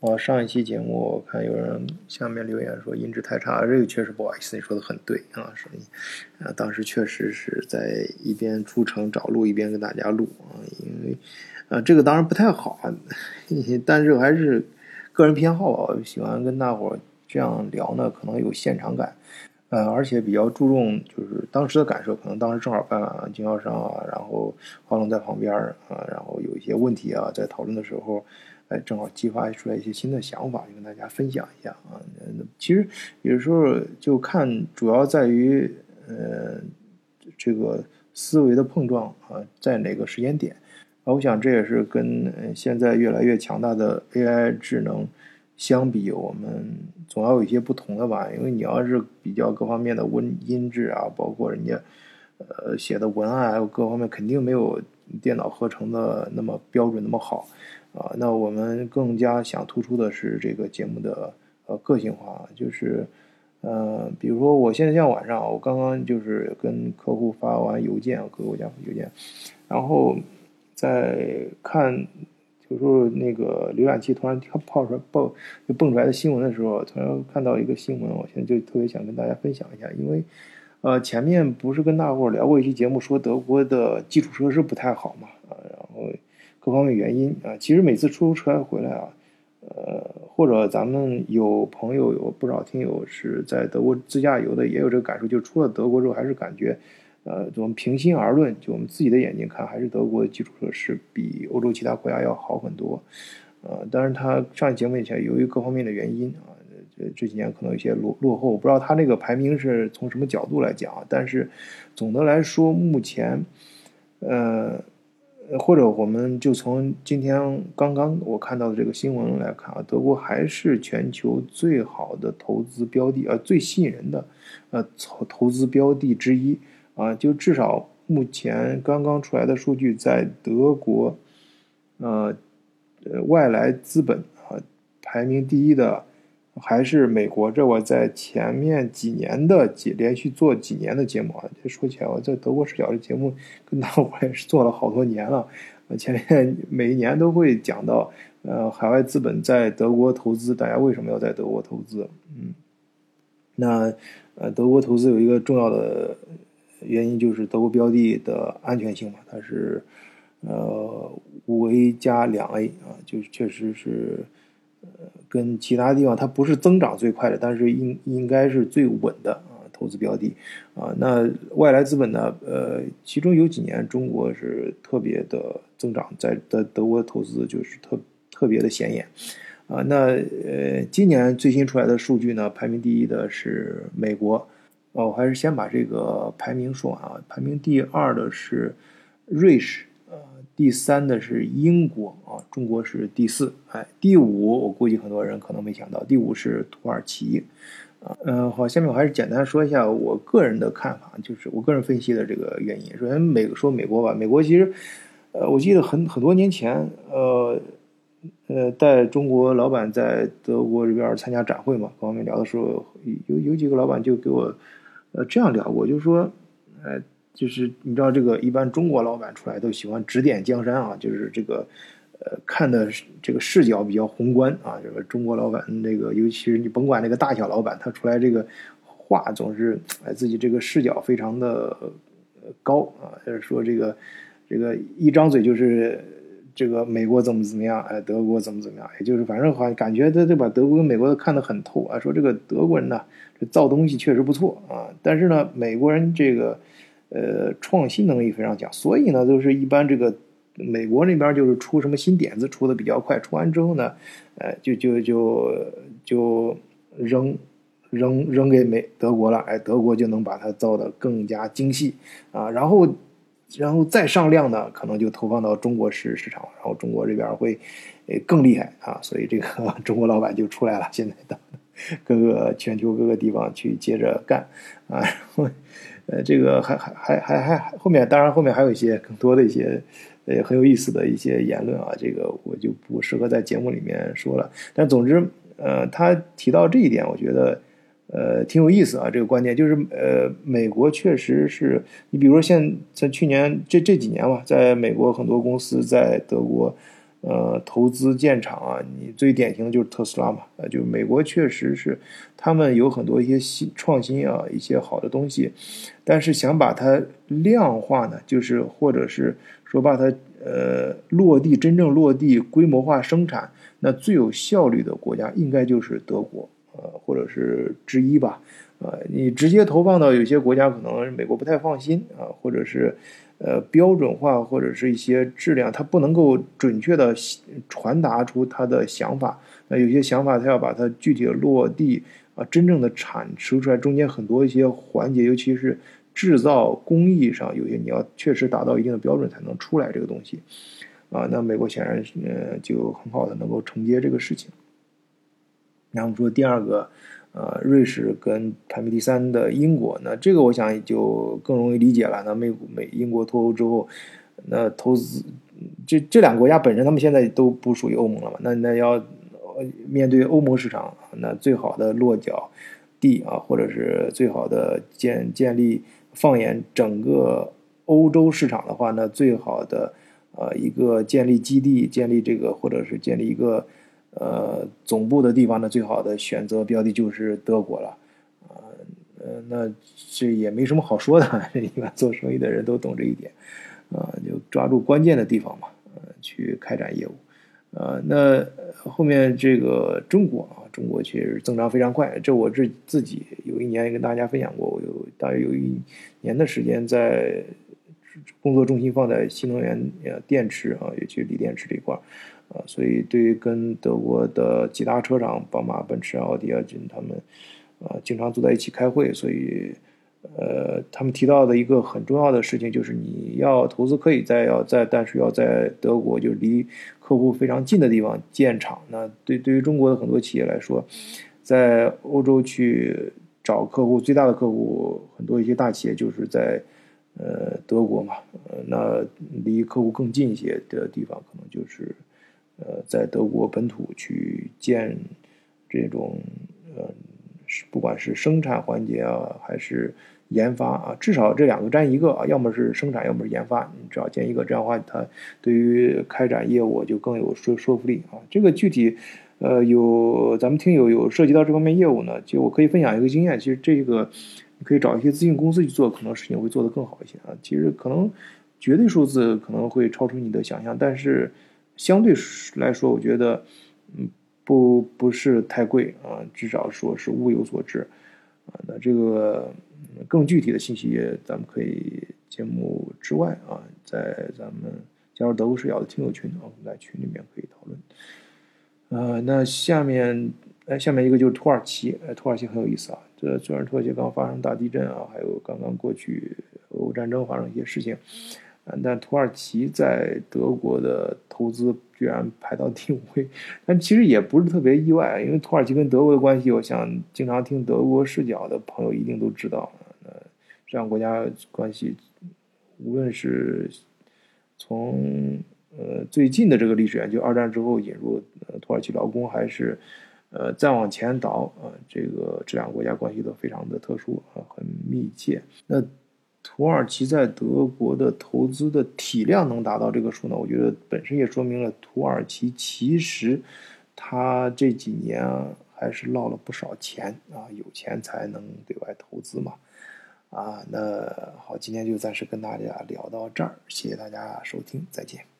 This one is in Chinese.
我上一期节目，我看有人下面留言说音质太差，这个确实不好意思，你说的很对啊，声音啊，当时确实是在一边出城找路，一边跟大家录啊，因为啊，这个当然不太好啊，但是还是个人偏好吧，喜欢跟大伙儿这样聊呢，可能有现场感，呃，而且比较注重就是当时的感受，可能当时正好办经销商啊，然后华龙在旁边啊，然后有一些问题啊，在讨论的时候。哎，正好激发出来一些新的想法，就跟大家分享一下啊。其实有时候就看，主要在于呃这个思维的碰撞啊，在哪个时间点啊？我想这也是跟现在越来越强大的 AI 智能相比，我们总要有一些不同的吧。因为你要是比较各方面的文音质啊，包括人家呃写的文案，还有各方面，肯定没有电脑合成的那么标准那么好。啊，那我们更加想突出的是这个节目的呃个性化，就是，呃，比如说我现在像晚上，我刚刚就是跟客户发完邮件，各个国家邮件，然后在看，有时候那个浏览器突然跳跑出来蹦就蹦出来的新闻的时候，突然看到一个新闻，我现在就特别想跟大家分享一下，因为，呃，前面不是跟大伙聊过一期节目，说德国的基础设施不太好嘛，各方面原因啊，其实每次出租车回来啊，呃，或者咱们有朋友有不少听友是在德国自驾游的，也有这个感受，就出了德国之后，还是感觉，呃，我们平心而论，就我们自己的眼睛看，还是德国的基础设施比欧洲其他国家要好很多，呃，当然他上节目以前，由于各方面的原因啊，这这几年可能有些落落后，不知道他那个排名是从什么角度来讲，但是总的来说，目前，呃。或者我们就从今天刚刚我看到的这个新闻来看啊，德国还是全球最好的投资标的，呃，最吸引人的，呃，投投资标的之一啊。就至少目前刚刚出来的数据，在德国，呃，呃，外来资本啊排名第一的。还是美国，这我在前面几年的几连续做几年的节目啊。这说起来，我在德国视角的节目跟大伙 也是做了好多年了。前面每一年都会讲到，呃，海外资本在德国投资，大家为什么要在德国投资？嗯，那呃，德国投资有一个重要的原因就是德国标的的安全性嘛，它是呃五 A 加两 A 啊，就是确实是。呃，跟其他地方它不是增长最快的，但是应应该是最稳的啊，投资标的啊。那外来资本呢？呃，其中有几年中国是特别的增长，在德德国投资就是特特别的显眼啊。那呃，今年最新出来的数据呢，排名第一的是美国哦，我还是先把这个排名说完啊。排名第二的是瑞士。呃第三的是英国啊，中国是第四，哎，第五我估计很多人可能没想到，第五是土耳其，啊，嗯，好，下面我还是简单说一下我个人的看法，就是我个人分析的这个原因。首先美说美国吧，美国其实，呃，我记得很很多年前，呃，呃，带中国老板在德国这边参加展会嘛，跟我们聊的时候，有有几个老板就给我，呃，这样聊过，就是说，呃。就是你知道这个，一般中国老板出来都喜欢指点江山啊，就是这个，呃，看的这个视角比较宏观啊。这个中国老板，那个尤其是你甭管那个大小老板，他出来这个话总是哎自己这个视角非常的高啊，就是说这个这个一张嘴就是这个美国怎么怎么样，哎，德国怎么怎么样，也就是反正好像感觉他就把德国跟美国都看得很透啊，说这个德国人呢，这造东西确实不错啊，但是呢，美国人这个。呃，创新能力非常强，所以呢，就是一般这个美国那边就是出什么新点子出的比较快，出完之后呢，呃，就就就就扔扔扔给美德国了，哎，德国就能把它造的更加精细啊，然后然后再上量呢，可能就投放到中国市市场，然后中国这边会呃更厉害啊，所以这个 中国老板就出来了，现在的。各个全球各个地方去接着干啊。然 后呃，这个还还还还还后面，当然后面还有一些更多的一些，呃，很有意思的一些言论啊，这个我就不适合在节目里面说了。但总之，呃，他提到这一点，我觉得，呃，挺有意思啊。这个观点就是，呃，美国确实是你比如说现在去年这这几年吧，在美国很多公司在德国，呃，投资建厂啊，你最典型的就是特斯拉嘛，呃，就美国确实是他们有很多一些新创新啊，一些好的东西，但是想把它量化呢，就是或者是说把它呃落地真正落地规模化生产，那最有效率的国家应该就是德国，呃，或者是之一吧，呃，你直接投放到有些国家，可能美国不太放心啊，或者是。呃，标准化或者是一些质量，它不能够准确的传达出他的想法。那有些想法，他要把它具体的落地啊，真正的产出出来，中间很多一些环节，尤其是制造工艺上，有些你要确实达到一定的标准才能出来这个东西。啊，那美国显然呃就很好的能够承接这个事情。然后说第二个。呃，瑞士跟排名第三的英国，那这个我想也就更容易理解了。那美美英国脱欧之后，那投资这这两个国家本身，他们现在都不属于欧盟了嘛？那那要面对欧盟市场，那最好的落脚地啊，或者是最好的建建立，放眼整个欧洲市场的话，那最好的呃一个建立基地，建立这个或者是建立一个。呃，总部的地方呢，最好的选择标的就是德国了，呃，呃，那这也没什么好说的，一般做生意的人都懂这一点，啊，就抓住关键的地方嘛，呃，去开展业务，呃，那后面这个中国啊，中国其实增长非常快，这我自自己有一年跟大家分享过，我有大约有一年的时间在工作重心放在新能源呃电池啊，尤其锂电池这一块儿。啊，所以对于跟德国的几大车厂，宝马、奔驰、奥迪啊，跟他们啊经常坐在一起开会，所以呃，他们提到的一个很重要的事情就是，你要投资可以在要在，但是要在德国就离客户非常近的地方建厂。那对对于中国的很多企业来说，在欧洲去找客户，最大的客户很多一些大企业就是在呃德国嘛，呃，那离客户更近一些的地方，可能就是。呃，在德国本土去建这种呃，不管是生产环节啊，还是研发啊，至少这两个占一个啊，要么是生产，要么是研发，你只要建一个，这样的话，它对于开展业务就更有说说服力啊。这个具体呃，有咱们听友有涉及到这方面业务呢，就我可以分享一个经验，其实这个你可以找一些咨询公司去做，可能事情会做得更好一些啊。其实可能绝对数字可能会超出你的想象，但是。相对来说，我觉得，嗯，不不是太贵啊，至少说是物有所值，啊，那这个更具体的信息，咱们可以节目之外啊，在咱们加入德国视角的听友群啊，我们在群里面可以讨论。呃，那下面，哎，下面一个就是土耳其，哎，土耳其很有意思啊，这虽然土耳其刚发生大地震啊，还有刚刚过去俄乌战争发生一些事情。嗯但土耳其在德国的投资居然排到第五位，但其实也不是特别意外，因为土耳其跟德国的关系，我想经常听德国视角的朋友一定都知道。呃，这样国家关系，无论是从呃最近的这个历史研究，二战之后引入土耳其劳工，还是呃再往前倒啊，这个这两个国家关系都非常的特殊啊，很密切。那。土耳其在德国的投资的体量能达到这个数呢？我觉得本身也说明了土耳其其实，他这几年还是捞了不少钱啊，有钱才能对外投资嘛。啊，那好，今天就暂时跟大家聊到这儿，谢谢大家收听，再见。